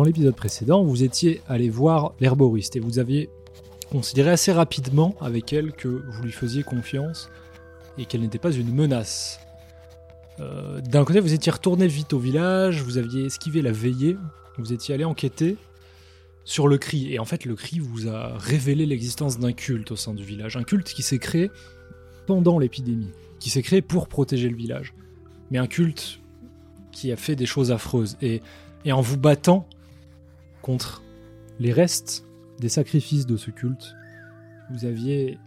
Dans l'épisode précédent, vous étiez allé voir l'herboriste et vous aviez considéré assez rapidement avec elle que vous lui faisiez confiance et qu'elle n'était pas une menace. Euh, D'un côté, vous étiez retourné vite au village, vous aviez esquivé la veillée, vous étiez allé enquêter sur le cri. Et en fait, le cri vous a révélé l'existence d'un culte au sein du village. Un culte qui s'est créé pendant l'épidémie, qui s'est créé pour protéger le village. Mais un culte qui a fait des choses affreuses. Et, et en vous battant contre les restes des sacrifices de ce culte, vous aviez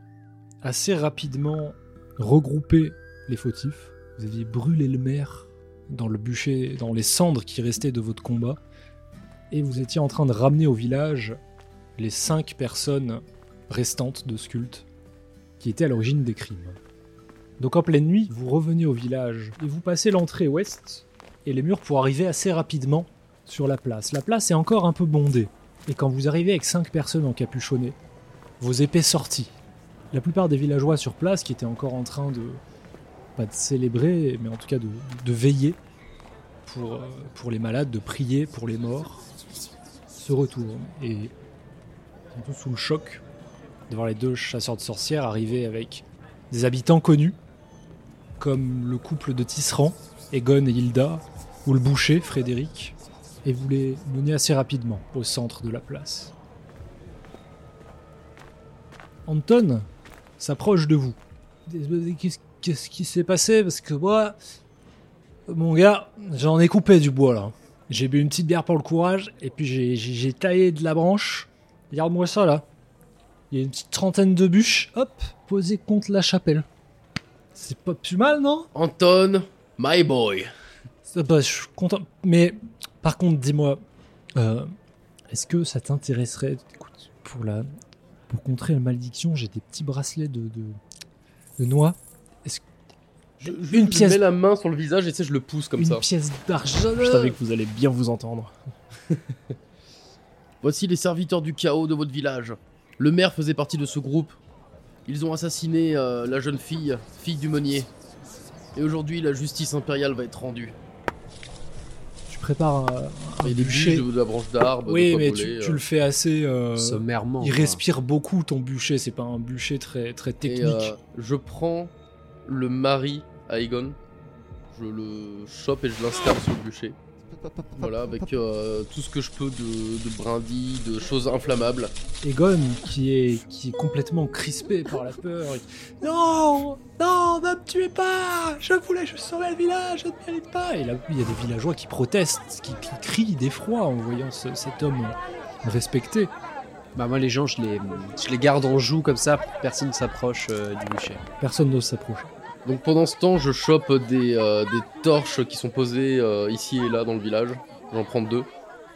assez rapidement regroupé les fautifs. Vous aviez brûlé le maire dans le bûcher, dans les cendres qui restaient de votre combat. Et vous étiez en train de ramener au village les cinq personnes restantes de ce culte qui étaient à l'origine des crimes. Donc en pleine nuit, vous revenez au village et vous passez l'entrée ouest et les murs pour arriver assez rapidement sur la place. La place est encore un peu bondée. Et quand vous arrivez avec cinq personnes encapuchonnées, vos épées sorties, la plupart des villageois sur place qui étaient encore en train de, pas de célébrer, mais en tout cas de, veiller pour, euh, pour les malades, de prier pour les morts, se retournent et un peu sous le choc de voir les deux chasseurs de sorcières arriver avec des habitants connus, comme le couple de Tisserand, Egon et Hilda, ou le boucher, Frédéric, et vous les menez assez rapidement au centre de la place. Anton s'approche de vous. Qu'est-ce qui s'est passé? Parce que moi, mon gars, j'en ai coupé du bois là. J'ai bu une petite bière pour le courage, et puis j'ai- taillé de la branche. Regarde-moi ça là. Il y a une petite trentaine de bûches, hop, posées contre la chapelle. C'est pas plus mal, non? Anton, my boy. Ça, bah, je suis content. Mais par contre, dis-moi, euh, est-ce que ça t'intéresserait Écoute, pour la, pour contrer la malédiction, j'ai des petits bracelets de, de, de noix. Je, Une je pièce- mets la main sur le visage et tu sais, je le pousse comme une ça. pièce d'argent. Je savais que vous allez bien vous entendre. Voici les serviteurs du chaos de votre village. Le maire faisait partie de ce groupe. Ils ont assassiné euh, la jeune fille, fille du meunier. Et aujourd'hui, la justice impériale va être rendue. Prépares un, un Et des bûcher. de, de la branche d'arbre. Oui, mais tu, euh. le fais assez. euh, Sommairement. il respire beaucoup ton bûcher. C'est pas un bûcher très très Et technique. euh, je prends le mari à Egon. Je le chope et je l'installe sur le bûcher. Voilà, avec euh, tout ce que je peux de, de brindilles, de choses inflammables. Egon, qui est, qui est complètement crispé par la peur. il- Non Non, ne me tuez pas Je voulais juste sauver le village, je ne mérite pas Et là, il y a des villageois qui protestent, qui, qui crient d'effroi en voyant ce- cet homme respecté. Bah moi les gens je les, je les garde en joue comme ça, personne ne s'approche euh, du bûcher. Personne n'ose s'approcher. Donc pendant ce temps, je chope des, euh, torches qui sont posées euh, ici et là dans le village. J'en prends deux.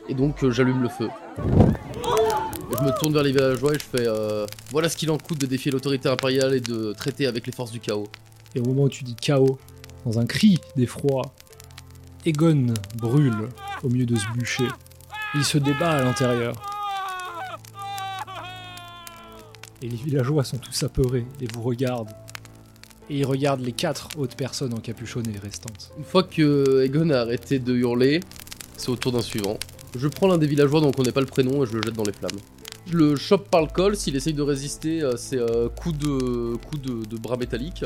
Et donc euh, j'allume le feu. Je me tourne vers les villageois et je fais Voilà ce qu'il en coûte de défier l'autorité impériale et de traiter avec les forces du chaos. Et au moment où tu dis chaos, dans un cri d'effroi, Egon brûle au milieu de ce bûcher. Il se débat à l'intérieur. Et les villageois sont tous apeurés et vous regardent. Et ils regardent les quatre autres personnes encapuchonnées restantes. Une fois que Egon a arrêté de hurler, c'est au tour d'un suivant. Je prends l'un des villageois dont on connaît pas le prénom et je le jette dans les flammes. Je le chope par le col, s'il essaye de résister, euh, c'est euh, coup, de, coup de, de bras métallique.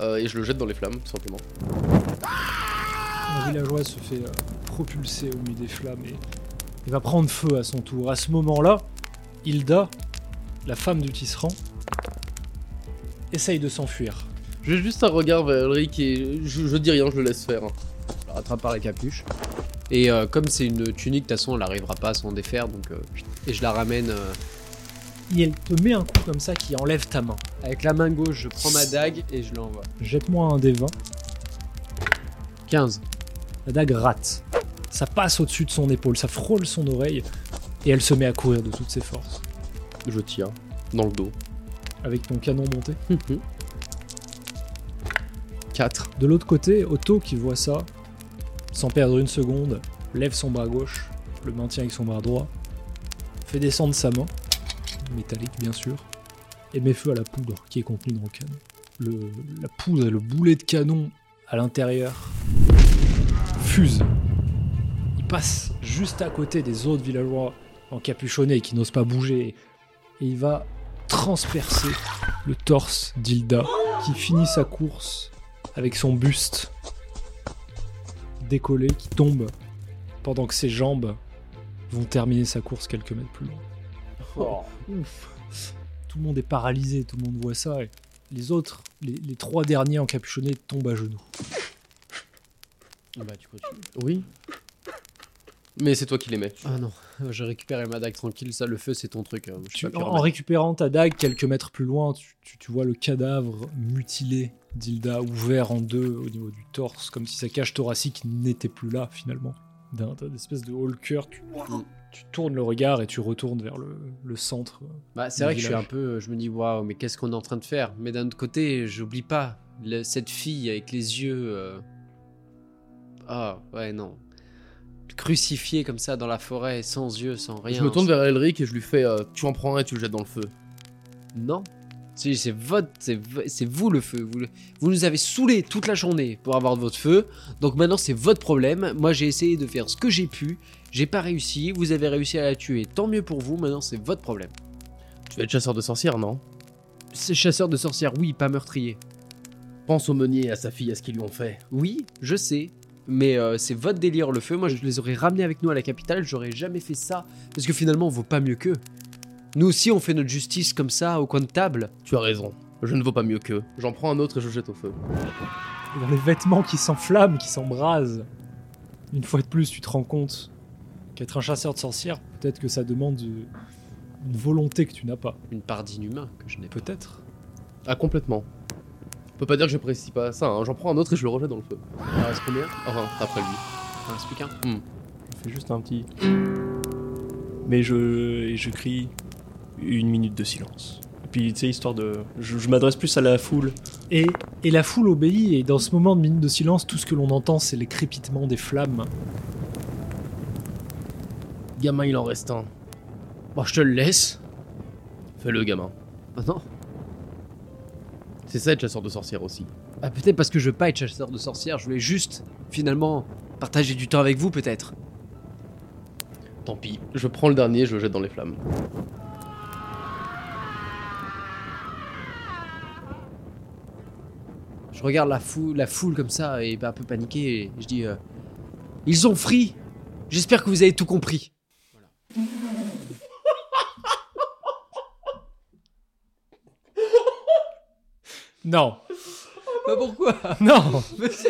Euh, et je le jette dans les flammes, tout simplement. Un villageois se fait euh, propulser au milieu des flammes et il va prendre feu à son tour. À ce moment-là, Hilda, la femme du tisserand, essaye de s'enfuir. J'ai juste un regard vers Elric et je, je dis rien, je le laisse faire. Je la rattrape par la capuche. Et euh, comme c'est une tunique, de toute façon elle n'arrivera pas à s'en défaire, donc euh, et je la ramène euh, Et elle te met un coup comme ça qui enlève ta main. avec la main gauche, je prends ma dague et je l'envoie. Jette-moi un des 20. 15. La dague rate. Ça passe au-dessus de son épaule, ça frôle son oreille et elle se met à courir de toutes ses forces. Je tire dans le dos. Avec ton canon monté. 4. De l'autre côté, Otto qui voit ça, sans perdre une seconde, lève son bras gauche, le maintient avec son bras droit, fait descendre sa main, métallique bien sûr, et met feu à la poudre qui est contenue dans le canon. Le- la poudre et le boulet de canon à l'intérieur fusent. Il passe juste à côté des autres villageois encapuchonnés qui n'osent pas bouger et il va transpercer le torse d'Hilda qui finit sa course avec son buste décollé qui tombe pendant que ses jambes vont terminer sa course quelques mètres plus loin. Oh. Ouf. Tout le monde est paralysé, tout le monde voit ça. Et les autres, les, les trois derniers encapuchonnés tombent à genoux. Ah bah tu continues. Oui. Mais c'est toi qui les mets. Ah non, j'ai récupéré ma dague tranquille, ça le feu c'est ton truc. hein. Je suis Tu- pas en, récupérant ta dague quelques mètres plus loin, tu, tu- tu vois le cadavre mutilé d'Hilda ouvert en deux au niveau du torse, comme si sa cage thoracique n'était plus là finalement. D'un espèce de Hulker, tu, tu tournes le regard et tu retournes vers le, le centre. Bah, c'est vrai que je suis un village. peu. Je me dis, waouh, mais qu'est-ce qu'on est en train de faire? Mais d'un autre côté, j'oublie pas le- cette fille avec les yeux. euh, Ah, ouais, non. Crucifiée comme ça dans la forêt, sans yeux, sans rien. Je me tourne vers Elric et je lui fais euh, Tu en prends un et tu le jettes dans le feu. Non. Si, C'est votre, c'est v- c'est vous le feu. Vous, le- vous nous avez saoulés toute la journée pour avoir votre feu. Donc maintenant c'est votre problème. Moi j'ai essayé de faire ce que j'ai pu. J'ai pas réussi. Vous avez réussi à la tuer. Tant mieux pour vous. Maintenant c'est votre problème. Tu vas être chasseur de sorcières, non? C'est chasseur de sorcières, oui, pas meurtrier. Pense au meunier, à sa fille, à ce qu'ils lui ont fait. Oui, je sais. Mais euh, c'est votre délire le feu. Moi, je les aurais ramenés avec nous à la capitale. J'aurais jamais fait ça. Parce que finalement, on vaut pas mieux qu'eux. Nous aussi, on fait notre justice comme ça, au coin de table. Tu as raison. Je ne vaux pas mieux qu'eux. J'en prends un autre et je le jette au feu. Et dans les vêtements qui s'enflamment, qui s'embrasent, une fois de plus, tu te rends compte qu'être un chasseur de sorcières, peut-être que ça demande une volonté que tu n'as pas. Une part d'inhumain que je n'ai pas. Peut-être. Ah, complètement. Peut pas dire que je précise pas ça, hein. j'en prends un autre et je le rejette dans le feu. Il en reste combien Enfin, après lui. T'en expliques un Je fais juste un petit. Mais je. Et je crie une minute de silence. Et puis, tu sais, histoire de. Je, je m'adresse plus à la foule. Et, et la foule obéit, et dans ce moment de minute de silence, tout ce que l'on entend, c'est les crépitements des flammes. Gamin, il en reste un. Bon, je te le laisse. Fais-le, gamin. Ah non C'est ça être chasseur de sorcières aussi. Ah, peut-être parce que je veux pas être chasseur de sorcières. Je voulais juste, finalement, partager du temps avec vous, peut-être. Tant pis. Je prends le dernier et je le jette dans les flammes. Je regarde la foule, la foule comme ça et un peu paniqué. Et je dis euh, Ils ont free J'espère que vous avez tout compris. Non. Bah pourquoi Non. Mais si.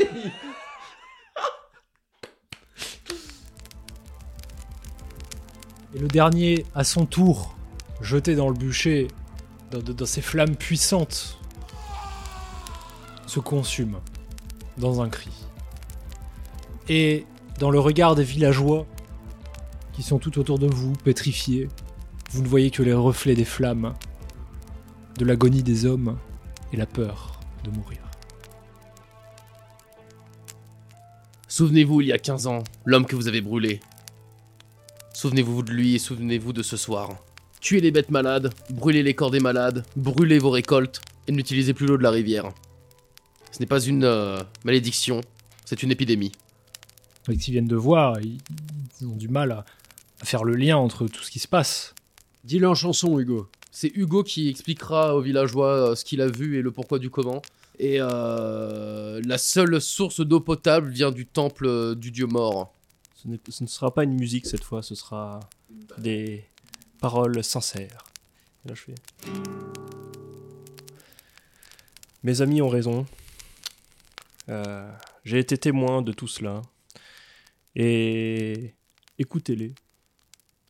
Et le dernier, à son tour, jeté dans le bûcher, dans, dans- dans ces flammes puissantes, se consume dans un cri. Et dans le regard des villageois, qui sont tout autour de vous, pétrifiés, vous ne voyez que les reflets des flammes, de l'agonie des hommes et la peur de mourir. Souvenez-vous, il y a 15 ans, l'homme que vous avez brûlé. Souvenez-vous de lui et souvenez-vous de ce soir. Tuez les bêtes malades, brûlez les corps des malades, brûlez vos récoltes et n'utilisez plus l'eau de la rivière. Ce n'est pas une euh, malédiction, c'est une épidémie. Et qu'ils viennent de voir, ils, ils ont du mal à, à faire le lien entre tout ce qui se passe. Dis-le en chanson, Hugo. C'est Hugo qui expliquera aux villageois euh, ce qu'il a vu et le pourquoi du comment. Et euh, la seule source d'eau potable vient du temple euh, du dieu mort. Ce, ne sera pas une musique cette fois, ce sera des paroles sincères. Là, je fais. Mes amis ont raison. J'ai été témoin de tout cela. Et écoutez-les,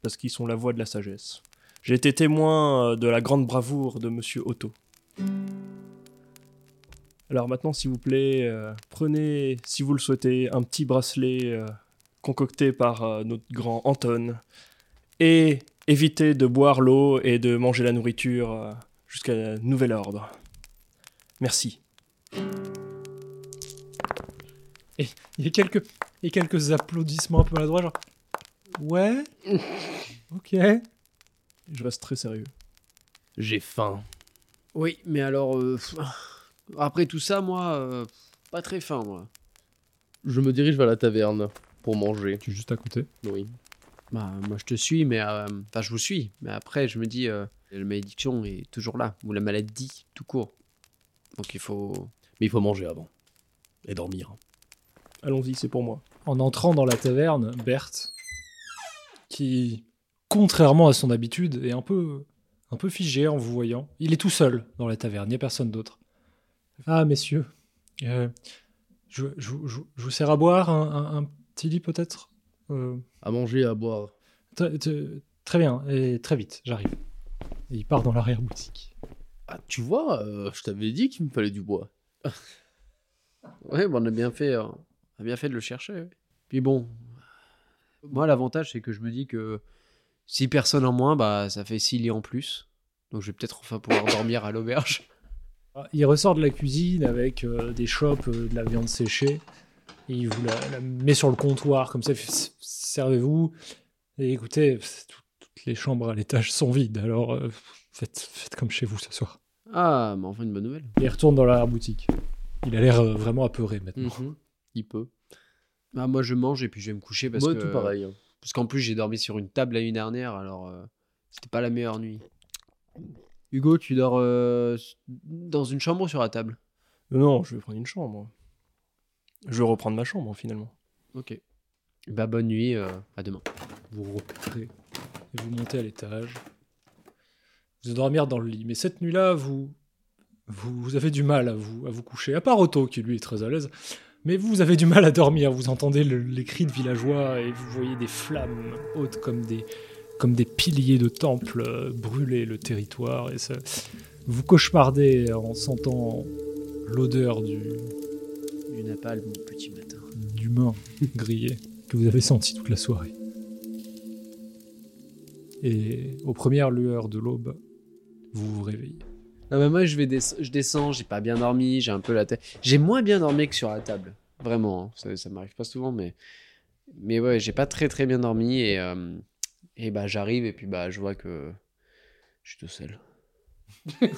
parce qu'ils sont la voix de la sagesse. J'ai été témoin euh, de la grande bravoure de Monsieur Otto. Alors maintenant, s'il vous plaît, euh, prenez, si vous le souhaitez, un petit bracelet euh, concocté par notre grand Anton. Et évitez de boire l'eau et de manger la nourriture jusqu'à nouvel ordre. Merci. Il y a quelques, quelques applaudissements un peu maladroits, genre. Ouais. ok. Je reste très sérieux. J'ai faim. Oui, mais alors. euh, après tout ça, moi. euh, pas très fin, moi. Je me dirige vers la taverne. pour manger. Tu es juste à côté. Oui. Bah, moi je te suis, mais euh, enfin je vous suis, mais après je me dis euh, la malédiction est toujours là, ou la maladie tout court. Donc il faut. Mais il faut manger avant. Et dormir. Allons-y, c'est pour moi. En entrant dans la taverne, Berthe, qui, contrairement à son habitude, est un peu, un peu figé en vous voyant. Il est tout seul dans la taverne, il n'y a personne d'autre. Ah, messieurs, euh, je, je- je- je vous sers à boire un, un- un petit lit peut-être Euh, À manger, à boire. Très, bien, et très vite, j'arrive. Et il part dans l'arrière-boutique. Ah, tu vois, euh, je t'avais dit qu'il me fallait du bois. Ouais, bon, on a bien fait, on a bien fait de le chercher. ouais. Puis bon, moi l'avantage c'est que je me dis que si personne en moins, bah ça fait 6 lits en plus. Donc je vais peut-être enfin pouvoir dormir à l'auberge. Ah, Il ressort de la cuisine avec euh, des chopes, euh, de la viande séchée, et il vous la, la met sur le comptoir, comme ça, servez-vous, et écoutez, tout- toutes les chambres à l'étage sont vides, alors euh, faites, faites comme chez vous ce soir. Ah, mais enfin une bonne nouvelle. Et il retourne dans la boutique. Il a l'air euh, vraiment apeuré maintenant. Mhm. Il peut. Ah, moi je mange et puis je vais me coucher parce Moi, que tout pareil. hein. Parce qu'en plus j'ai dormi sur une table la nuit dernière, alors euh, c'était pas la meilleure nuit. Hugo, tu dors euh, dans une chambre ou sur la table? Non, je vais prendre une chambre. Je vais reprendre ma chambre finalement. Ok. Bah bonne nuit, euh, à demain. Vous repérez et vous montez à l'étage. Vous allez dormir dans le lit. Mais cette nuit-là, vous, vous, vous avez du mal à vous, à vous coucher. À part Otto, qui lui est très à l'aise. Mais vous avez du mal à dormir. Vous entendez le- les cris de villageois et vous voyez des flammes hautes comme des, comme des piliers de temples euh, brûler le territoire. Et ça, vous cauchemardez en sentant l'odeur du, Du napalm mon petit matin. d'humain grillé que vous avez senti toute la soirée. Et aux premières lueurs de l'aube, vous vous réveillez. Non, mais moi, je, vais des- je descends, j'ai pas bien dormi, j'ai un peu la tête. J'ai moins bien dormi que sur la table. Vraiment, hein. ça, ça m'arrive pas souvent, mais. Mais ouais, j'ai pas très très bien dormi et. euh, Et bah, j'arrive et puis bah, je vois que. Je suis tout seul. Euh,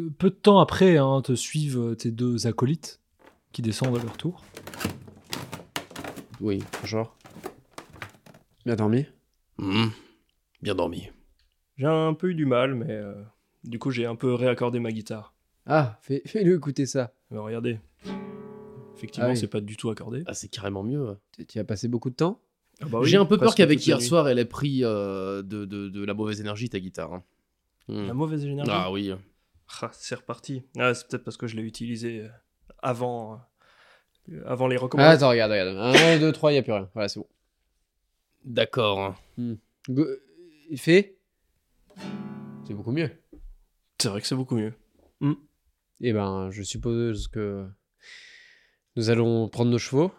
Peu de temps après, hein, te suivent tes deux acolytes qui descendent à leur tour. Oui, genre. Bien dormi? Mhm. Bien dormi. J'ai un peu eu du mal, mais euh, du coup j'ai un peu réaccordé ma guitare. Ah, fais- fais-le écouter ça. Mais regardez. Effectivement, Ah oui. c'est pas du tout accordé. Ah, c'est carrément mieux. Tu, tu as passé beaucoup de temps? Ah bah oui, J'ai un peu peur presque qu'avec toute la hier nuit. soir, elle ait pris euh, de, de, de la mauvaise énergie, ta guitare. hein. Mhm. La mauvaise énergie? Ah oui. Ah, c'est reparti. Ah, c'est peut-être parce que je l'ai utilisé euh, avant, euh, avant les Ah, recommandations. attends, regarde, regarde. 1, 2, 3, il n'y a plus rien. Voilà, c'est bon. D'accord. Go- Il fait C'est beaucoup mieux. c'est vrai que c'est beaucoup mieux. Eh ben, je suppose que nous allons prendre nos chevaux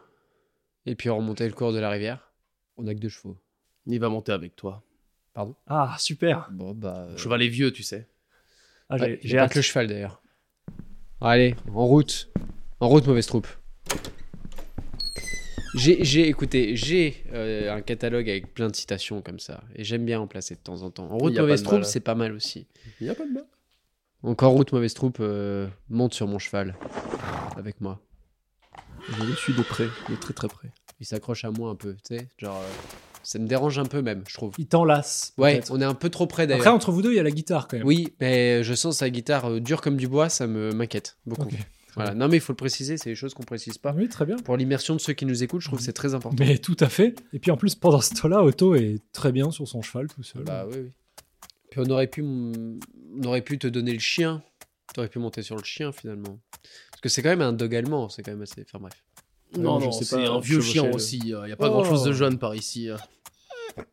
et puis remonter le cours de la rivière. On a que deux chevaux. Il va monter avec toi. Ah, super. Bon, bah. euh, Cheval est vieux, tu sais. Ah, j'ai ouais, j'ai hâte. que le cheval d'ailleurs. Allez, en route. En route, mauvaise troupe. J'ai, j'ai, écoutez, j'ai euh, un catalogue avec plein de citations comme ça. Et j'aime bien en placer de temps en temps. En route, mauvaise troupe, mal. c'est pas mal aussi. Il n'y a pas de mal. Donc en route, mauvaise troupe, euh, monte sur mon cheval. Avec moi. Je le suis de près, de très très près. Il s'accroche à moi un peu, tu sais. Genre, euh, ça me dérange un peu même, je trouve. Il t'enlace. Ouais, peut-être. on est un peu trop près d'ailleurs. Après, entre vous deux, il y a la guitare quand même. Oui, mais je sens sa guitare euh, dure comme du bois, ça me m'inquiète beaucoup. Voilà. Non, mais il faut le préciser, c'est des choses qu'on précise pas. Oui, très bien. Pour l'immersion de ceux qui nous écoutent, je trouve que c'est très important. Mais tout à fait. Et puis en plus, pendant ce temps-là, Otto est très bien sur son cheval tout seul. Bah oui, oui. Puis on aurait pu, on aurait pu te donner le chien. Tu aurais pu monter sur le chien finalement. Parce que c'est quand même un dog allemand, c'est quand même assez. Enfin bref. Non, je non, sais c'est pas un vieux chien le- aussi. Il n'y a pas Oh. grand-chose de jeune par ici. euh. De toute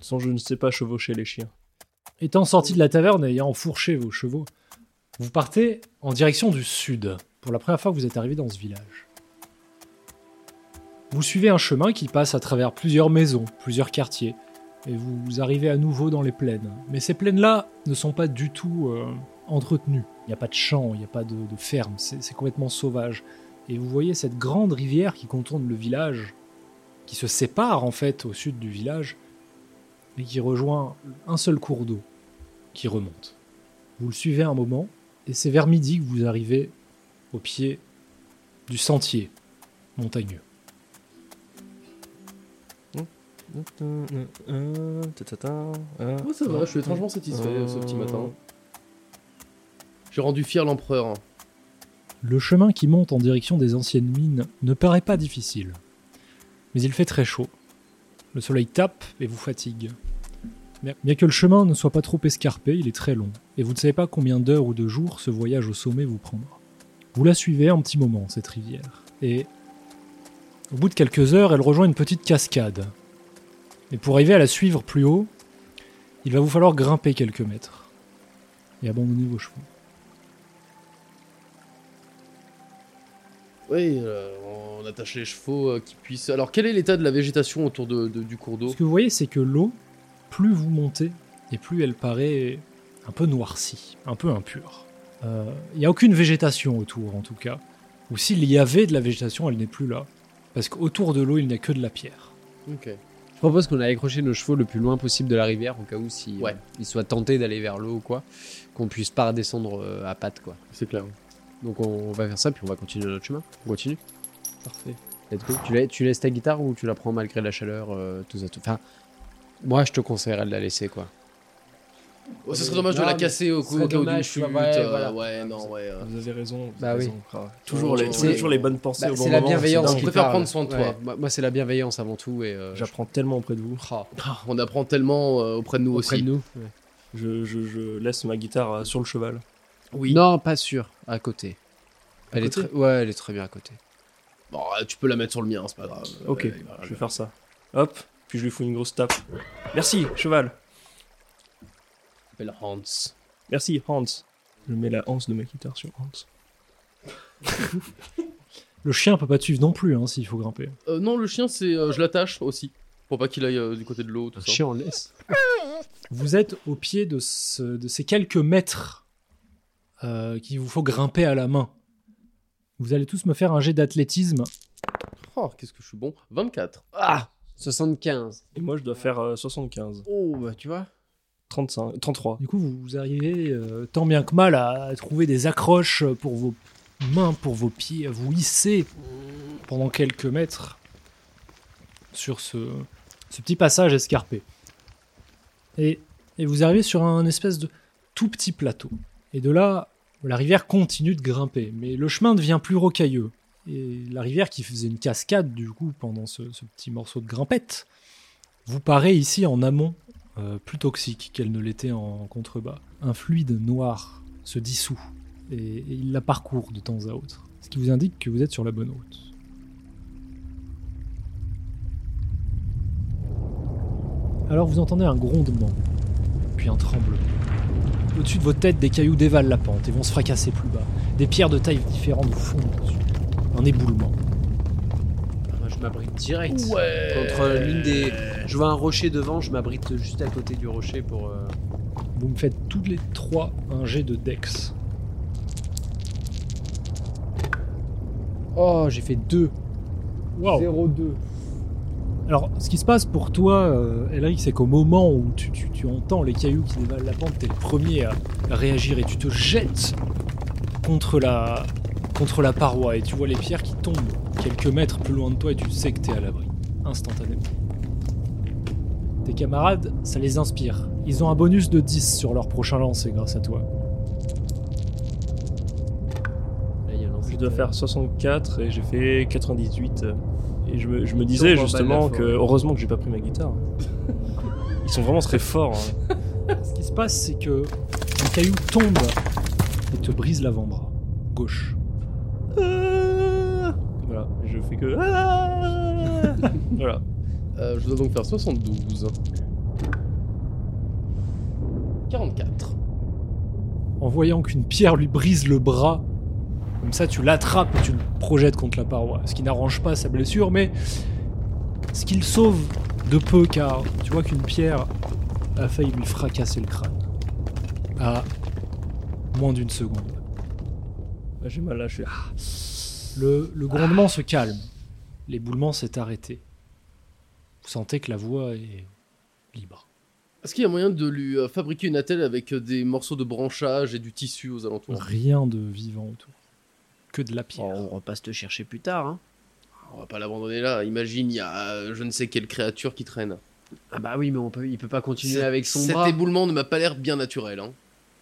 façon, je ne sais pas chevaucher les chiens. Étant sorti de la taverne et ayant enfourché vos chevaux, vous partez en direction du sud, pour la première fois que vous êtes arrivé dans ce village. Vous suivez un chemin qui passe à travers plusieurs maisons, plusieurs quartiers, et vous arrivez à nouveau dans les plaines. Mais ces plaines-là ne sont pas du tout euh, entretenues. Il n'y a pas de champs, il n'y a pas de, de c'est complètement sauvage. Et vous voyez cette grande rivière qui contourne le village, qui se sépare en fait au sud du village, et qui rejoint un seul cours d'eau qui remonte. Vous le suivez un moment, et c'est vers midi que vous arrivez au pied du sentier montagneux. Ouais, ça va, je suis étrangement satisfait euh, ce petit matin. J'ai rendu fier l'empereur. Le chemin qui monte en direction des anciennes mines ne paraît pas difficile. Mais il fait très chaud. Le soleil tape et vous fatigue. Bien que le chemin ne soit pas trop escarpé, il est très long, et vous ne savez pas combien d'heures ou de jours ce voyage au sommet vous prendra. Vous la suivez un petit moment, cette rivière, et au bout de quelques heures, elle rejoint une petite cascade. Mais pour arriver à la suivre plus haut, il va vous falloir grimper quelques mètres et abandonner vos chevaux. Oui, euh, on attache les chevaux euh, qui puissent. Alors, quel est l'état de la végétation autour de, de- du cours d'eau? Ce que vous voyez, c'est que l'eau, plus vous montez, et plus elle paraît un peu noircie, un peu impure. Euh, Il n'y a aucune végétation autour, en tout cas. Ou s'il y avait de la végétation, elle n'est plus là. Parce qu'autour de l'eau, il n'y a que de la pierre. Ok. Je propose qu'on aille accrocher nos chevaux le plus loin possible de la rivière, au cas où si, Ouais. euh, ils soient tentés d'aller vers l'eau ou quoi, qu'on puisse pas redescendre euh, à pattes quoi. C'est clair. Donc on, on va faire ça, puis on va continuer notre chemin. On continue? Parfait. Let's go. Tu, la- tu laisses ta guitare ou tu la prends malgré la chaleur, euh, tout ça, tout. Enfin, moi je te conseillerais de la laisser quoi. Oh, ça serait dommage de la casser au ce coup au cas où d'une chute. ouais, euh, voilà. ouais, non, ouais. euh. Vous avez raison. vous Bah avez oui. raison. Ah, toujours, les, C'est- toujours les bonnes pensées Bah, au bon c'est la bienveillance. qui préfère prendre soin de toi. Ouais, moi, moi, c'est la bienveillance avant tout et. euh, J'apprends tellement auprès de vous. Ah, On apprend tellement euh, auprès de nous auprès aussi. de nous. ouais. Je, je, je laisse ma guitare euh, sur le cheval. Oui. Non, pas sûr. À côté. À Elle est côté très... Ouais, elle est très bien à côté. Bon, tu peux la mettre sur le mien, c'est pas grave. Ok, je vais faire ça. Hop, puis je lui fous une grosse tape. Merci, cheval. m'appelle Hans. Merci, Hans. Je mets la hanse de ma guitare sur Hans. Le chien peut pas te suivre non plus, hein, s'il faut grimper. Euh, non, le chien, c'est, euh, je l'attache aussi. Pour pas qu'il aille euh, du côté de l'eau, tout ça. chien en laisse. Vous êtes au pied de, ce- de ces quelques mètres euh, qu'il vous faut grimper à la main. Vous allez tous me faire un jet d'athlétisme. Oh, qu'est-ce que je suis bon. 24. Ah 75. Et moi, je dois faire euh, 75. Oh, bah tu vois. 35, 33. Du coup, vous, vous arrivez euh, tant bien que mal à, trouver des accroches pour vos mains, pour vos pieds, à vous hisser pendant quelques mètres sur ce, ce petit passage escarpé. Et, et vous arrivez sur un espèce de tout petit plateau. Et de là, la rivière continue de grimper, mais le chemin devient plus rocailleux. Et la rivière qui faisait une cascade, du coup, pendant ce, petit morceau de grimpette, vous paraît ici en amont euh, plus toxique qu'elle ne l'était en contrebas. Un fluide noir se dissout et, il la parcourt de temps à autre, ce qui vous indique que vous êtes sur la bonne route. Alors vous entendez un grondement, puis un tremblement. Au-dessus de votre tête, des cailloux dévalent la pente et vont se fracasser plus bas. Des pierres de tailles différentes vous fondent dessus. Un éboulement. Ah, je m'abrite direct. Ouais. Contre l'une des. Je vois un rocher devant, je m'abrite juste à côté du rocher pour. euh, Vous me faites tous les trois un jet de Dex. Oh, j'ai fait 2. Waouh 0-2. Alors, ce qui se passe pour toi, euh, Elric, c'est qu'au moment où tu, tu- tu entends les cailloux qui dévalent la pente, t'es le premier à, à réagir et tu te jettes contre la, contre la paroi et tu vois les pierres qui tombent quelques mètres plus loin de toi et tu sais que t'es à l'abri, instantanément. Tes camarades, ça les inspire. Ils ont un bonus de 10 sur leur prochain lancer grâce à toi. Là, il y a un lancer Je dois faire 64 et j'ai fait 98. euh, Et je me, je me disais justement que heureusement que j'ai pas pris ma guitare. Ils sont vraiment très forts. hein. Ce qui se passe, c'est que un caillou tombe et te brise l'avant-bras gauche. Ah voilà, je fais que. Ah voilà. Euh, je dois donc faire 72. 44. en voyant qu'une pierre lui brise le bras. Comme ça, tu l'attrapes et tu le projettes contre la paroi. Ce qui n'arrange pas sa blessure, mais ce qui le sauve de peu, car tu vois qu'une pierre a failli lui fracasser le crâne. À moins d'une seconde. Ah, J'ai mal suis. Ah. Le, le grondement se calme. L'éboulement s'est arrêté. Vous sentez que la voie est libre. Est-ce qu'il y a moyen de lui euh, fabriquer une attelle avec euh, des morceaux de branchage et du tissu aux alentours? Rien de vivant autour. que de la pierre. Oh, on repasse te chercher plus tard. Hein. On va pas l'abandonner là. Imagine, il y a euh, je ne sais quelle créature qui traîne. Ah bah oui, mais on peut, il peut pas continuer Cet- avec son Cet bras. éboulement ne m'a pas l'air bien naturel. Hein.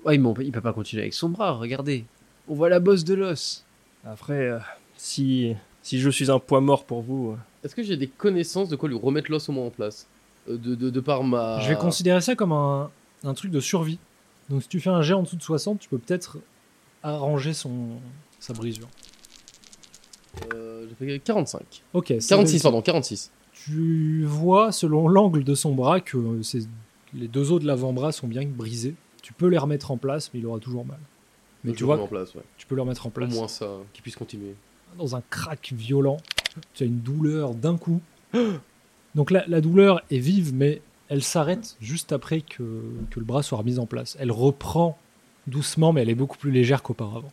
Ouais, mais on peut- il peut pas continuer avec son bras. Regardez, on voit la bosse de l'os. Après, euh, si, si je suis un poids mort pour vous, euh, Est-ce que j'ai des connaissances de quoi lui remettre l'os au moins en place Euh, de, de, de par ma. Je vais considérer ça comme un, un truc de survie. Donc si tu fais un jet en dessous de 60, tu peux peut-être arranger son, sa brisure. Euh, j'ai fait 45. Ok. c'est 46, réussi. pardon, 46. Tu vois, selon l'angle de son bras, que euh, c'est- les deux os de l'avant-bras sont bien brisés. Tu peux les remettre en place, mais il aura toujours mal. Mais Je tu vois, en place, ouais. tu peux les remettre en Au place. moins ça, qu'il puisse continuer. Dans un crack violent, tu as une douleur d'un coup. Donc la, la douleur est vive, mais elle s'arrête juste après que, que le bras soit remis en place. Elle reprend doucement, mais elle est beaucoup plus légère qu'auparavant.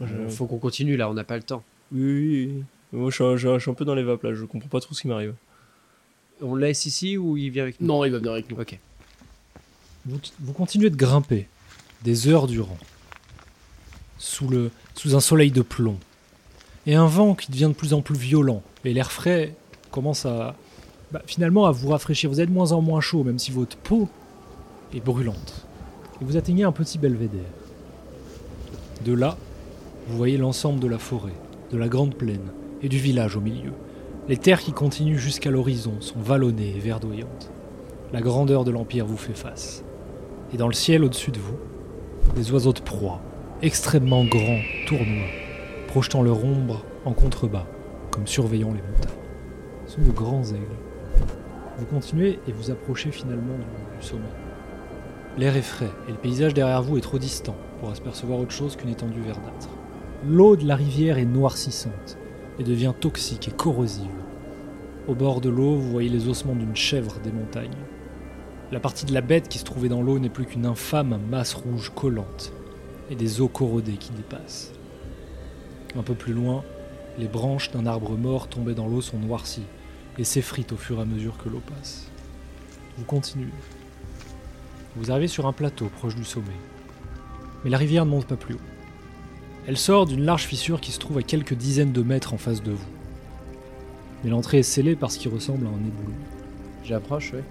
je- Faut qu'on continue là, on n'a pas le temps. oui, oui, oui. Moi, je suis un peu dans les vapes là, je comprends pas trop ce qui m'arrive. On le laisse ici ou il vient avec nous? Non, il va venir avec nous. Ok. Vous, vous continuez de grimper des heures durant, sous, le, sous un soleil de plomb, et un vent qui devient de plus en plus violent, et l'air frais commence à bah, finalement à vous rafraîchir. Vous êtes moins en moins chaud, même si votre peau est brûlante. Et vous atteignez un petit belvédère. De là, vous voyez l'ensemble de la forêt, de la grande plaine et du village au milieu. Les terres qui continuent jusqu'à l'horizon sont vallonnées et verdoyantes. La grandeur de l'Empire vous fait face. Et dans le ciel au-dessus de vous, des oiseaux de proie, extrêmement grands, tournoient, projetant leur ombre en contrebas, comme surveillant les montagnes. Ce sont de grands aigles. Vous continuez et vous approchez finalement du, sommet. L'air est frais et le paysage derrière vous est trop distant pour apercevoir autre chose qu'une étendue verdâtre. L'eau de la rivière est noircissante et devient toxique et corrosive. Au bord de l'eau, vous voyez les ossements d'une chèvre des montagnes. La partie de la bête qui se trouvait dans l'eau n'est plus qu'une infâme masse rouge collante et des os corrodés qui dépassent. Un peu plus loin, les branches d'un arbre mort tombé dans l'eau sont noircies et s'effritent au fur et à mesure que l'eau passe. Vous continuez. Vous arrivez sur un plateau proche du sommet. Mais la rivière ne monte pas plus haut. Elle sort d'une large fissure qui se trouve à quelques dizaines de mètres en face de vous. Mais l'entrée est scellée par ce qui ressemble à un éboulement. J'approche, ouais.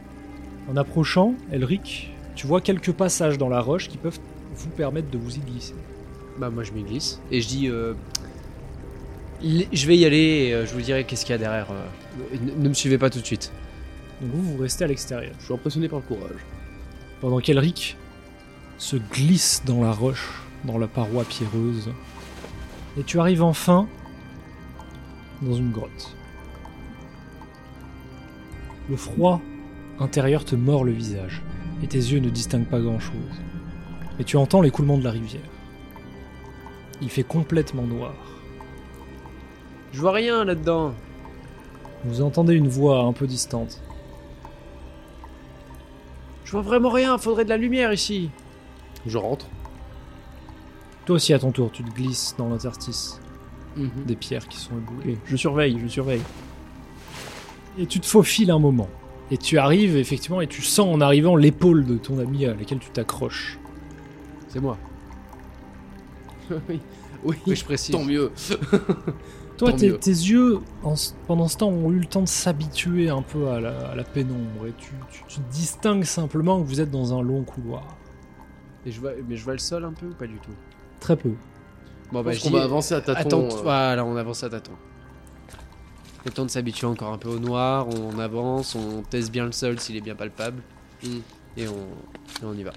En approchant, Elric, tu vois quelques passages dans la roche qui peuvent vous permettre de vous y glisser. Bah moi je m'y glisse. Et je dis... euh, Je vais y aller et euh, je vous dirai qu'est-ce qu'il y a derrière. euh. Ne, ne me suivez pas tout de suite. Donc vous, vous restez à l'extérieur. Je suis impressionné par le courage. Pendant qu'Elric se glisse dans la roche, dans la paroi pierreuse. Et tu arrives enfin dans une grotte. Le froid intérieur te mord le visage, et tes yeux ne distinguent pas grand-chose. Mais tu entends l'écoulement de la rivière. Il fait complètement noir. Je vois rien là-dedans. Vous entendez une voix un peu distante. Je vois vraiment rien, faudrait de la lumière ici. Je rentre. Toi aussi à ton tour, tu te glisses dans l'interstice des pierres qui sont éboulées. Je surveille, je surveille. Et tu te faufiles un moment. Et tu arrives effectivement et tu sens en arrivant l'épaule de ton ami à laquelle tu t'accroches. C'est moi. oui. Oui, Oui, je précise. tant mieux. Toi, tes, yeux, en pendant ce temps, ont eu le temps de s'habituer un peu à la, à la pénombre. Et tu, tu- tu distingues simplement que vous êtes dans un long couloir. Et je vois, mais je vois le sol un peu ou pas du tout? Très peu. Bon bah je qu'on va avancer à tâtons. Attends, euh, voilà, on avance à tâtons. Le temps de s'habituer encore un peu au noir, on avance, on teste bien le sol s'il est bien palpable. Mm. Et, on, et on y va.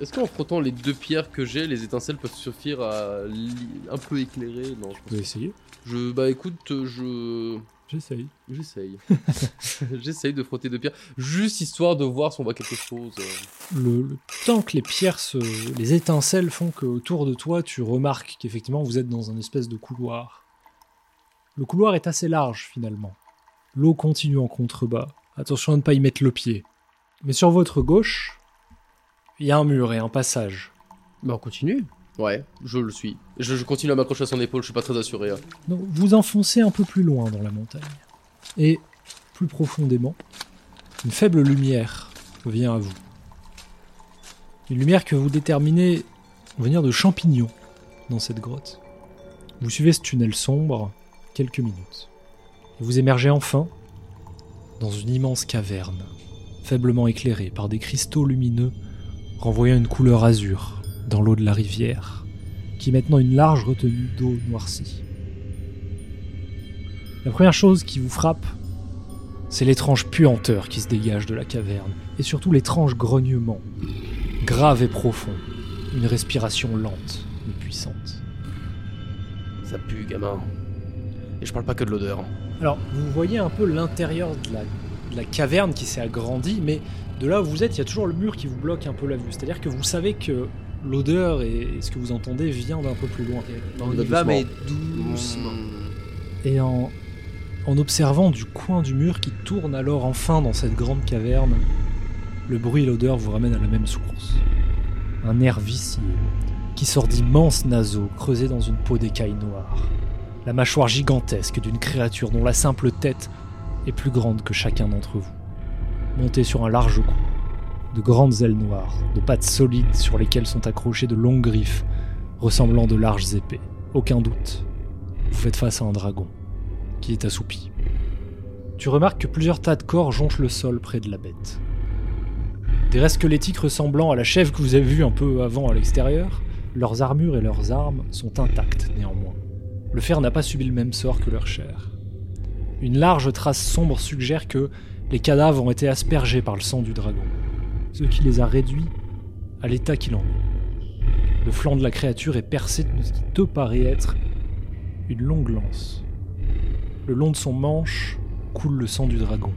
Est-ce qu'en frottant les deux pierres que j'ai, les étincelles peuvent suffire à un peu éclairer? Non, je pense peux essayer Je, bah écoute, je. J'essaye. J'essaye. J'essaye de frotter deux pierres, juste histoire de voir si on voit quelque chose. euh. Le, le temps que les pierres se. les étincelles font qu'autour de toi, tu remarques qu'effectivement vous êtes dans un espèce de couloir. Le couloir est assez large finalement. L'eau continue en contrebas. Attention à ne pas y mettre le pied. Mais sur votre gauche, il y a un mur et un passage. Bah on continue. Ouais, je le suis. Je, je continue à m'accrocher à son épaule, je suis pas très assuré. hein. Donc vous enfoncez un peu plus loin dans la montagne. Et plus profondément, une faible lumière vient à vous. Une lumière que vous déterminez venir de champignons dans cette grotte. Vous suivez ce tunnel sombre quelques minutes. Et vous émergez enfin dans une immense caverne, faiblement éclairée par des cristaux lumineux renvoyant une couleur azur dans l'eau de la rivière, qui est maintenant une large retenue d'eau noircie. La première chose qui vous frappe, c'est l'étrange puanteur qui se dégage de la caverne, et surtout l'étrange grognement, grave et profond, une respiration lente mais puissante. Ça pue, gamin. Et je parle pas que de l'odeur. Alors, vous voyez un peu l'intérieur de la, de la caverne qui s'est agrandie, mais de là où vous êtes, il y a toujours le mur qui vous bloque un peu la vue. C'est-à-dire que vous savez que l'odeur et ce que vous entendez vient d'un peu plus loin. On y va, mais doucement. Mmh. Et en, en observant du coin du mur qui tourne alors enfin dans cette grande caverne, le bruit et l'odeur vous ramènent à la même source. Un air vicieux qui sort d'immenses naseaux creusés dans une peau d'écaille noire. La mâchoire gigantesque d'une créature dont la simple tête est plus grande que chacun d'entre vous. Montée sur un large cou, de grandes ailes noires, de pattes solides sur lesquelles sont accrochées de longues griffes ressemblant de larges épées. Aucun doute, vous faites face à un dragon qui est assoupi. Tu remarques que plusieurs tas de corps jonchent le sol près de la bête. Des restes squelettiques ressemblant à la chèvre que vous avez vue un peu avant à l'extérieur, leurs armures et leurs armes sont intactes néanmoins. Le fer n'a pas subi le même sort que leur chair. Une large trace sombre suggère que les cadavres ont été aspergés par le sang du dragon, ce qui les a réduits à l'état qu'il en est. Le flanc de la créature est percé de ce qui te paraît être une longue lance. Le long de son manche coule le sang du dragon,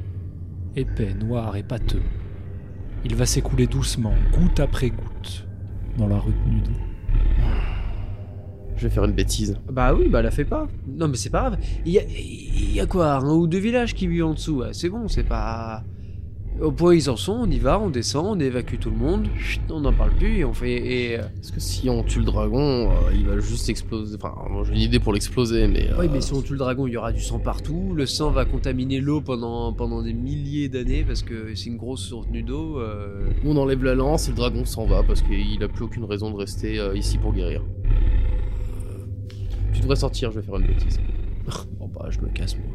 épais, noir et pâteux. Il va s'écouler doucement, goutte après goutte, dans la retenue d'eau. Je vais faire une bêtise. Bah oui, bah la fais pas. Non, mais c'est pas grave. Il y a, il y a quoi? Un ou deux villages qui vivent en dessous. ouais, C'est bon, c'est pas. Au point où ils en sont, on y va, on descend, on évacue tout le monde, chut, on n'en parle plus et on fait. Et, euh, Parce que si on tue le dragon, euh, il va juste exploser. Enfin, j'ai une idée pour l'exploser, mais. euh, Oui, mais si on tue le dragon, il y aura du sang partout. Le sang va contaminer l'eau pendant, pendant des milliers d'années parce que c'est une grosse retenue d'eau. euh. On enlève la lance et le dragon s'en va parce qu'il a plus aucune raison de rester ici pour guérir. Tu devrais sortir, je vais faire une bêtise. Bon bah, je me casse moi.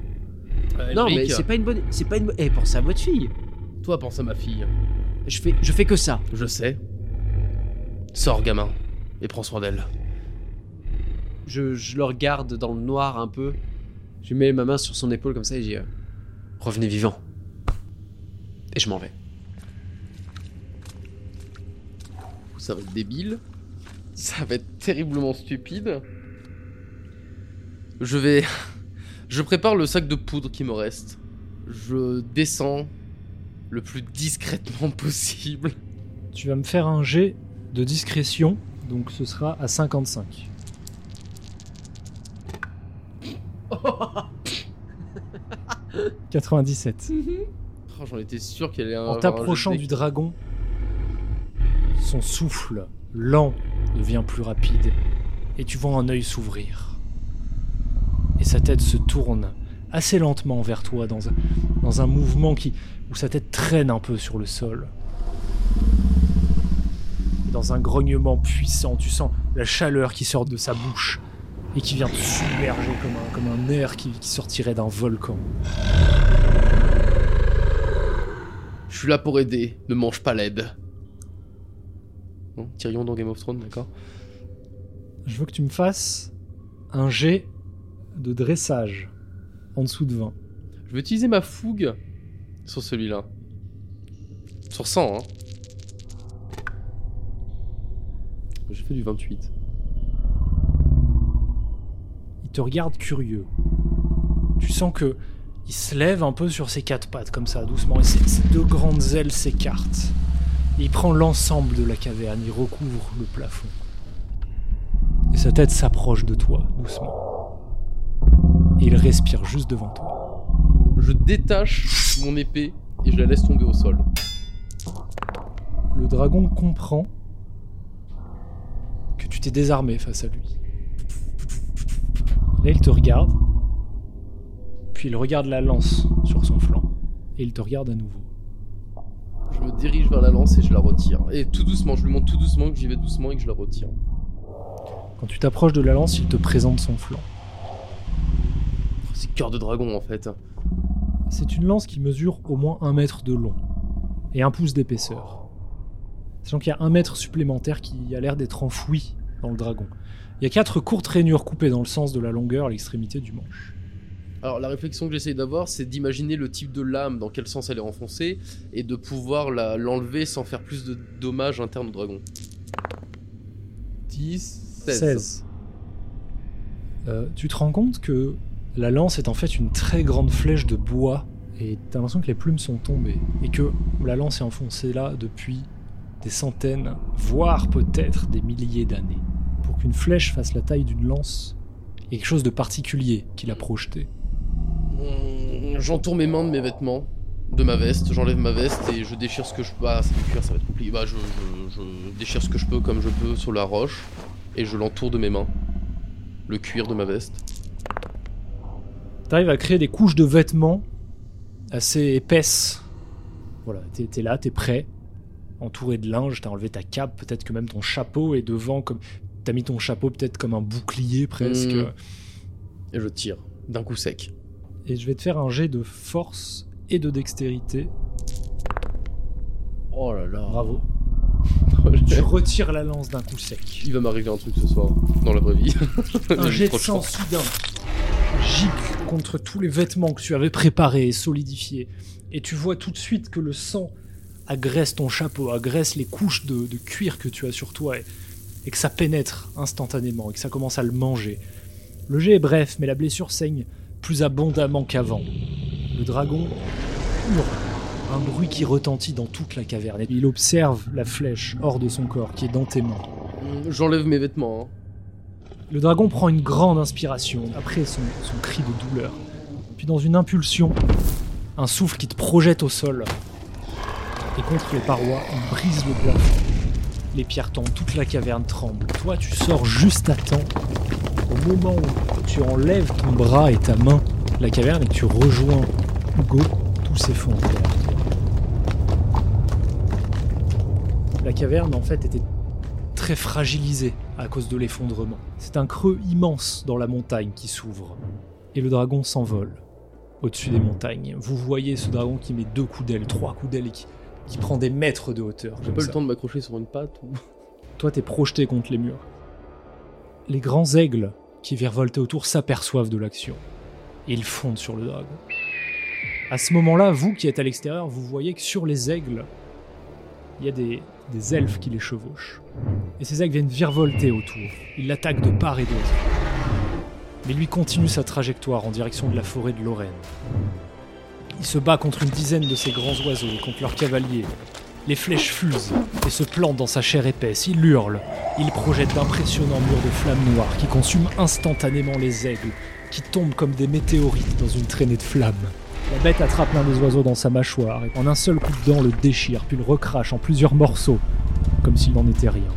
Euh, non, mais c'est pas une bonne. C'est pas une bonne. Eh, pensez à votre fille. Toi, pense à ma fille. Je fais, je fais que ça. Je sais. Sors, gamin, et prends soin d'elle. Je, je le regarde dans le noir un peu. Je mets ma main sur son épaule comme ça et je dis euh, Revenez vivant. Et je m'en vais. Ça va être débile. Ça va être terriblement stupide. Je vais. Je prépare le sac de poudre qui me reste. Je descends le plus discrètement possible. Tu vas me faire un jet de discrétion, donc ce sera à 55. « 97. Oh, J'en étais sûr qu'elle allait En t'approchant du dragon, son souffle lent devient plus rapide et tu vois un œil s'ouvrir. Sa tête se tourne assez lentement vers toi dans un, dans un mouvement qui, où sa tête traîne un peu sur le sol. Et dans un grognement puissant, tu sens la chaleur qui sort de sa bouche et qui vient te submerger comme un, comme un air qui- qui sortirait d'un volcan. Je suis là pour aider, ne mange pas l'aide. Bon, Tyrion dans Game of Thrones, d'accord Je veux que tu me fasses un jet de dressage en dessous de 20. Je vais utiliser ma fougue sur celui-là. Sur 100, hein. J'ai fait du 28. Il te regarde curieux. Tu sens que il se lève un peu sur ses quatre pattes comme ça, doucement, et ses, ses deux grandes ailes s'écartent. Et il prend l'ensemble de la caverne, il recouvre le plafond. Et sa tête s'approche de toi, doucement. Et il respire juste devant toi. Je détache mon épée et je la laisse tomber au sol. Le dragon comprend que tu t'es désarmé face à lui. Là, il te regarde, puis il regarde la lance sur son flanc, et il te regarde à nouveau. Je me dirige vers la lance et je la retire. Et tout doucement, je lui montre tout doucement que j'y vais doucement et que je la retire. Quand tu t'approches de la lance, il te présente son flanc. Cœur de dragon en fait. C'est une lance qui mesure au moins un mètre de long et un pouce d'épaisseur. Sachant qu'il y a un mètre supplémentaire qui a l'air d'être enfoui dans le dragon. Il y a quatre courtes rainures coupées dans le sens de la longueur à l'extrémité du manche. Alors la réflexion que j'essaye d'avoir, c'est d'imaginer le type de lame, dans quel sens elle est enfoncée, et de pouvoir l'enlever sans faire plus de dommages internes au dragon. 10, 16. 16. Euh, tu te rends compte que la lance est en fait une très grande flèche de bois et t'as l'impression que les plumes sont tombées et que la lance est enfoncée là depuis des centaines, voire peut-être des milliers d'années. Pour qu'une flèche fasse la taille d'une lance, il y a quelque chose de particulier qui l'a projetée. Hum, J'entoure mes mains de mes vêtements, de ma veste, j'enlève ma veste et je déchire ce que je peux. Ah, c'est du cuir, ça va être compliqué. Bah, je, déchire ce que je peux comme je peux sur la roche et je l'entoure de mes mains. Le cuir de ma veste. T'arrives à créer des couches de vêtements assez épaisses. Voilà, t'es t'es là, t'es prêt, entouré de linge, t'as enlevé ta cape, peut-être que même ton chapeau est devant, comme t'as mis ton chapeau peut-être comme un bouclier presque. Mm. Et je tire d'un coup sec. Et je vais te faire un jet de force et de dextérité. Oh là là. Bravo. Tu retires la lance d'un coup sec. Il va m'arriver un truc ce soir, dans la vraie vie. Un jet de sang soudain gicle contre tous les vêtements que tu avais préparés et solidifiés. Et tu vois tout de suite que le sang agresse ton chapeau, agresse les couches de, cuir que tu as sur toi et, que ça pénètre instantanément et que ça commence à le manger. Le jet est bref, mais la blessure saigne plus abondamment qu'avant. Le dragon hurle, un bruit qui retentit dans toute la caverne. Et il observe la flèche hors de son corps qui est dans tes mains. J'enlève mes vêtements. hein. Le dragon prend une grande inspiration après son, cri de douleur. Puis dans une impulsion, un souffle qui te projette au sol. Et contre les parois, il brise le plafond. Les pierres tombent, toute la caverne tremble. Toi, tu sors juste à temps. Au moment où tu enlèves ton bras et ta main la caverne et que tu rejoins Hugo, tout s'effondre. La caverne, en fait, était très fragilisée à cause de l'effondrement. C'est un creux immense dans la montagne qui s'ouvre. Et le dragon s'envole au-dessus des montagnes. Vous voyez ce dragon qui met deux coups d'aile, trois coups d'aile et qui, qui prend des mètres de hauteur. J'ai pas ça. le temps de m'accrocher sur une patte ou. Toi, t'es projeté contre les murs. Les grands aigles qui virevoltaient autour s'aperçoivent de l'action. Et ils fondent sur le dragon. À ce moment-là, vous qui êtes à l'extérieur, vous voyez que sur les aigles, il y a des, des elfes qui les chevauchent. Et ces aigles viennent virevolter autour. Ils l'attaquent de part et d'autre. Mais lui continue sa trajectoire en direction de la forêt de Lorraine. Il se bat contre une dizaine de ces grands oiseaux et contre leurs cavaliers. Les flèches fusent et se plantent dans sa chair épaisse. Il hurle. Il projette d'impressionnants murs de flammes noires qui consument instantanément les aigles, qui tombent comme des météorites dans une traînée de flammes. La bête attrape l'un des oiseaux dans sa mâchoire et en un seul coup de dent le déchire, puis le recrache en plusieurs morceaux, comme s'il n'en était rien.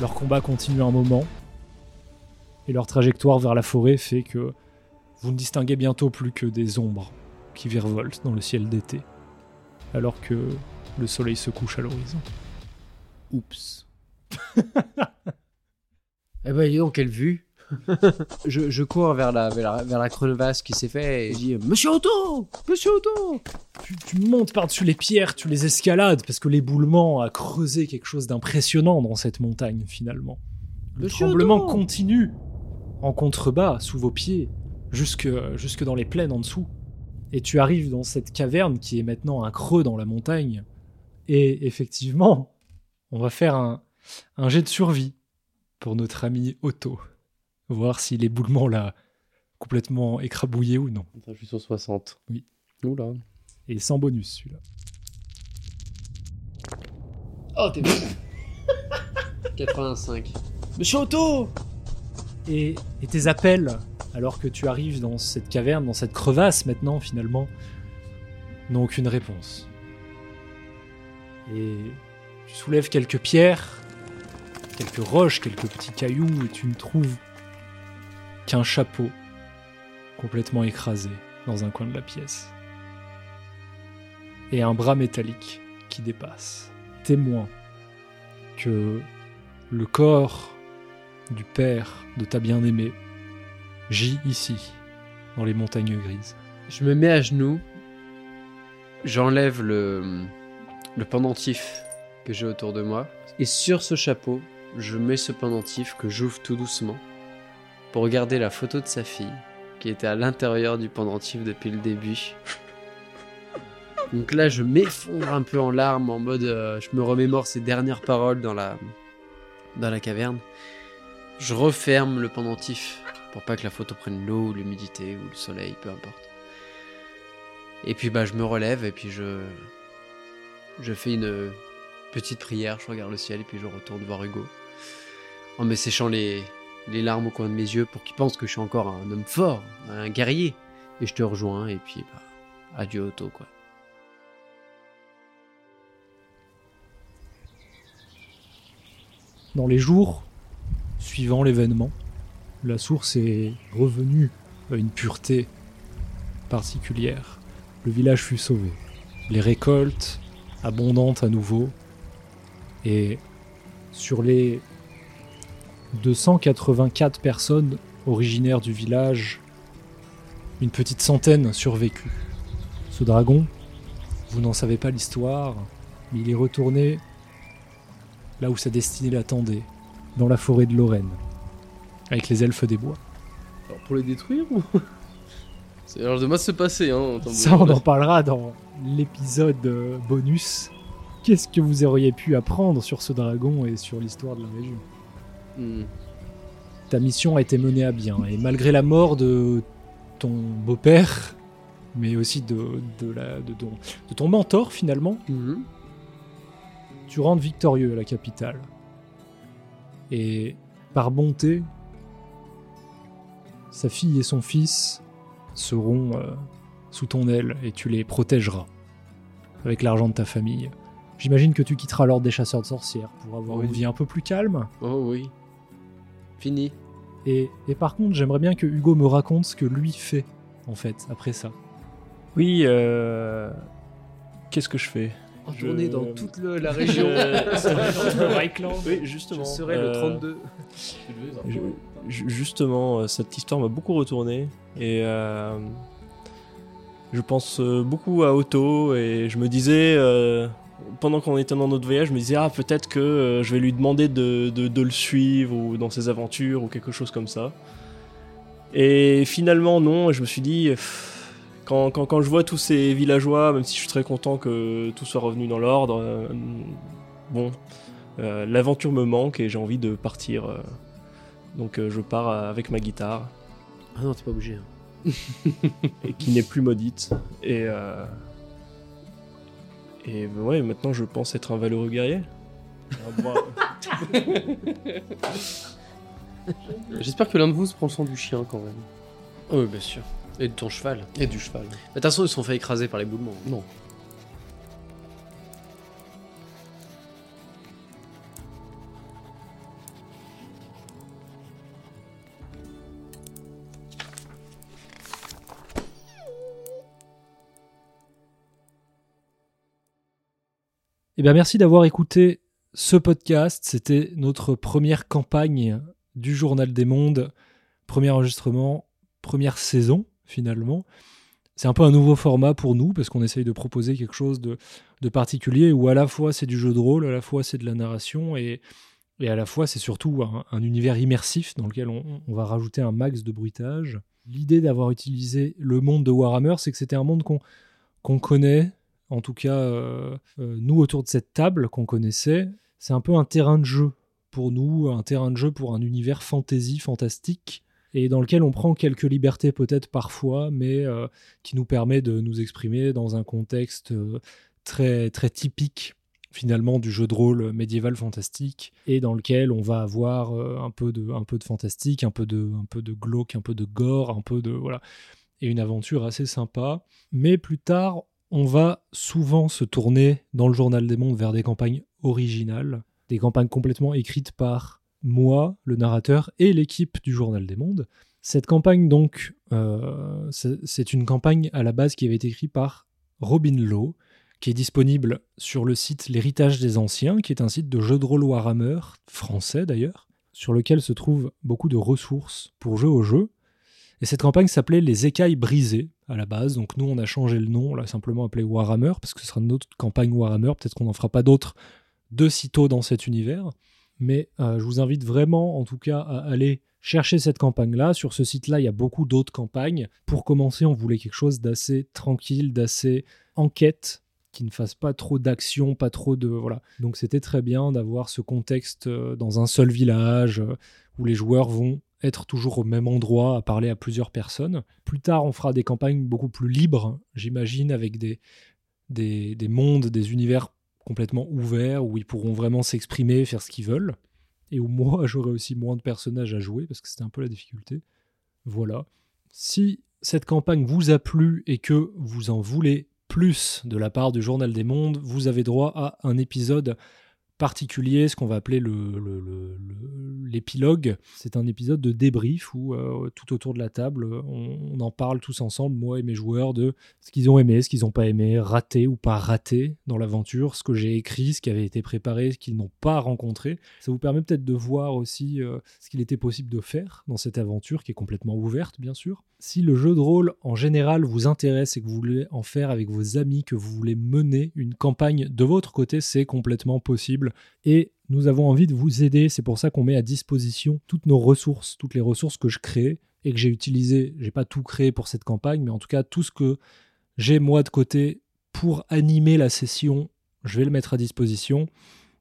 Leur combat continue un moment, et leur trajectoire vers la forêt fait que vous ne distinguez bientôt plus que des ombres qui virevoltent dans le ciel d'été, alors que le soleil se couche à l'horizon. Oups. eh ben, dis donc, quelle vue je, je cours vers la, vers la, vers la crevasse qui s'est fait et je dis Monsieur Otto Monsieur Otto Tu, tu montes par-dessus les pierres, tu les escalades, parce que l'éboulement a creusé quelque chose d'impressionnant dans cette montagne, finalement. Le Monsieur tremblement Otto continue en contrebas, sous vos pieds, jusque, jusque dans les plaines en dessous. Et tu arrives dans cette caverne qui est maintenant un creux dans la montagne. Et effectivement, on va faire un, un jet de survie pour notre ami Otto. Voir si l'éboulement l'a complètement écrabouillé ou non. Attends, je suis sur 60. Oui. Oula. Et sans bonus celui-là. Oh, t'es bon 85. Monsieur Otto et, et tes appels, alors que tu arrives dans cette caverne, dans cette crevasse maintenant finalement, n'ont aucune réponse. Et tu soulèves quelques pierres, quelques roches, quelques petits cailloux, et tu ne trouves qu'un chapeau complètement écrasé dans un coin de la pièce. Et un bras métallique qui dépasse, témoin que le corps du père de ta bien-aimée gît ici, dans les montagnes grises. Je me mets à genoux, j'enlève le, le pendentif que j'ai autour de moi, et sur ce chapeau, je mets ce pendentif que j'ouvre tout doucement pour regarder la photo de sa fille qui était à l'intérieur du pendentif depuis le début. Donc là, je m'effondre un peu en larmes en mode euh, je me remémore ses dernières paroles dans la, dans la caverne. Je referme le pendentif pour pas que la photo prenne l'eau ou l'humidité ou le soleil, peu importe. Et puis bah je me relève et puis je je fais une petite prière, je regarde le ciel et puis je retourne voir Hugo en me séchant les, les larmes au coin de mes yeux pour qu'il pense que je suis encore un homme fort, un guerrier. Et je te rejoins et puis bah adieu Otto quoi. Dans les jours suivant l'événement, la source est revenue à une pureté particulière. Le village fut sauvé. Les récoltes abondantes à nouveau. Et sur les 284 personnes originaires du village, une petite centaine survécut. Ce dragon, vous n'en savez pas l'histoire, mais il est retourné là où sa destinée l'attendait, dans la forêt de Lorraine, avec les elfes des bois. Alors pour les détruire ou? C'est alors de mal se passer hein. en Ça, on en parlera dans l'épisode euh, bonus. Qu'est-ce que vous auriez pu apprendre sur ce dragon et sur l'histoire de la région? Hmm. Ta mission a été menée à bien, et malgré la mort de ton beau-père, mais aussi de, de, la, de, ton, de ton mentor finalement, Mhm. tu rentres victorieux à la capitale. Et par bonté, sa fille et son fils seront euh, sous ton aile et tu les protégeras avec l'argent de ta famille. J'imagine que tu quitteras l'ordre des chasseurs de sorcières pour avoir Oui. une vie un peu plus calme. Oh oui. Fini. Et, et par contre, j'aimerais bien que Hugo me raconte ce que lui fait, en fait, après ça. Oui, euh... qu'est-ce que je fais En Je- tournée dans toute le- la région. Je- Oui, justement. Je serai le euh, 32. Je- ju- justement, euh, cette histoire m'a beaucoup retourné et euh, je pense euh, beaucoup à Otto et je me disais, euh, pendant qu'on était dans notre voyage, je me disais, ah, peut-être que euh, je vais lui demander de, de- de le suivre ou dans ses aventures ou quelque chose comme ça. Et finalement, non, je me suis dit, pff, quand, quand, quand je vois tous ces villageois, même si je suis très content que tout soit revenu dans l'ordre, euh, bon, euh, l'aventure me manque et j'ai envie de partir. euh, donc euh, je pars avec ma guitare, Ah non, t'es pas obligé. hein. et qui n'est plus maudite. Et, euh, et ben ouais, maintenant je pense être un valeureux guerrier. Bon- J'espère que l'un de vous se prend le sang du chien quand même. Oh, oui, bien sûr. Et de ton cheval. Et du cheval. Mais De toute façon, ils se sont fait écraser par les boulements. Non. Eh bien, merci d'avoir écouté ce podcast. C'était notre première campagne du Journal des Mondes. Premier enregistrement, première saison, finalement. C'est un peu un nouveau format pour nous parce qu'on essaye de proposer quelque chose de, de particulier où à la fois c'est du jeu de rôle, à la fois c'est de la narration et, et à la fois c'est surtout un, un univers immersif dans lequel on, on va rajouter un max de bruitage. L'idée d'avoir utilisé le monde de Warhammer, c'est que c'était un monde qu'on qu'on connaît, en tout cas euh, euh, nous autour de cette table qu'on connaissait. C'est un peu un terrain de jeu pour nous, un terrain de jeu pour un univers fantasy, fantastique, et dans lequel on prend quelques libertés peut-être parfois, mais euh, qui nous permet de nous exprimer dans un contexte très, très typique finalement du jeu de rôle médiéval fantastique et dans lequel on va avoir un peu de un peu de fantastique, un peu de un peu de glauque, un peu de gore, un peu de voilà et une aventure assez sympa. Mais plus tard, on va souvent se tourner dans le journal des mondes vers des campagnes originales, des campagnes complètement écrites par moi, le narrateur, et l'équipe du journal des mondes. Cette campagne, donc, euh, c'est une campagne à la base qui avait été écrite par Robin Lowe, qui est disponible sur le site L'Héritage des Anciens, qui est un site de jeux de rôle Warhammer, français d'ailleurs, sur lequel se trouvent beaucoup de ressources pour jouer au jeu. Et cette campagne s'appelait Les écailles brisées à la base. Donc nous, on a changé le nom, on l'a simplement appelé Warhammer, parce que ce sera notre campagne Warhammer. Peut-être qu'on n'en fera pas d'autres de sitôt dans cet univers. Mais euh, je vous invite vraiment, en tout cas, à aller chercher cette campagne-là. Sur ce site-là, il y a beaucoup d'autres campagnes. Pour commencer, on voulait quelque chose d'assez tranquille, d'assez enquête, qui ne fasse pas trop d'action, pas trop de... Voilà. Donc c'était très bien d'avoir ce contexte euh, dans un seul village, euh, où les joueurs vont être toujours au même endroit, à parler à plusieurs personnes. Plus tard, on fera des campagnes beaucoup plus libres, j'imagine, avec des, des, des mondes, des univers complètement ouverts, où ils pourront vraiment s'exprimer, faire ce qu'ils veulent. Et où moi, j'aurai aussi moins de personnages à jouer, parce que c'était un peu la difficulté. Voilà. Si cette campagne vous a plu et que vous en voulez plus de la part du Journal des Mondes, vous avez droit à un épisode particulier, ce qu'on va appeler l'épilogue. Le, le, C'est un épisode de débrief où euh, tout autour de la table, on, en parle tous ensemble, moi et mes joueurs, de ce qu'ils ont aimé, ce qu'ils n'ont pas aimé, raté ou pas raté dans l'aventure, ce que j'ai écrit, ce qui avait été préparé, ce qu'ils n'ont pas rencontré. Ça vous permet peut-être de voir aussi euh, ce qu'il était possible de faire dans cette aventure qui est complètement ouverte, bien sûr. Si le jeu de rôle en général vous intéresse et que vous voulez en faire avec vos amis, que vous voulez mener une campagne de votre côté, c'est complètement Et nous avons envie de vous aider. C'est pour ça qu'on met à disposition toutes nos ressources, toutes les ressources que je crée et que j'ai utilisées. J'ai pas tout créé pour cette campagne, mais en tout cas tout ce que j'ai moi de côté pour animer la session, je vais le mettre à disposition.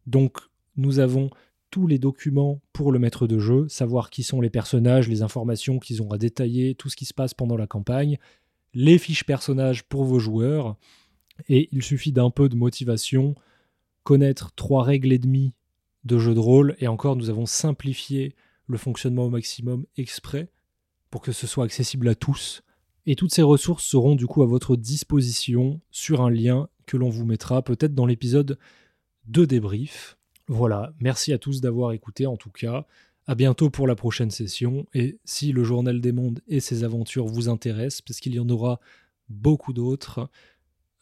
Donc nous avons tous les documents pour le maître de jeu, savoir qui sont les personnages, les informations qu'ils ont à détailler, tout ce qui se passe pendant la campagne, les fiches personnages pour vos joueurs, et il suffit d'un peu de motivation, connaître trois règles et demie de jeu de rôle, et encore nous avons simplifié le fonctionnement au maximum exprès pour que ce soit accessible à tous. Et toutes ces ressources seront du coup à votre disposition sur un lien que l'on vous mettra peut-être dans l'épisode de débrief. Voilà, merci à tous d'avoir écouté en tout cas. À bientôt pour la prochaine session. Et si le Journal des Mondes et ses aventures vous intéressent, parce qu'il y en aura beaucoup d'autres,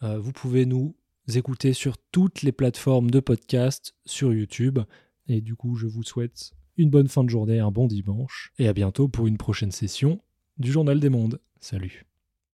euh, vous pouvez nous écouter sur toutes les plateformes de podcast, sur YouTube. Et du coup, je vous souhaite une bonne fin de journée, un bon dimanche. Et à bientôt pour une prochaine session du Journal des Mondes. Salut.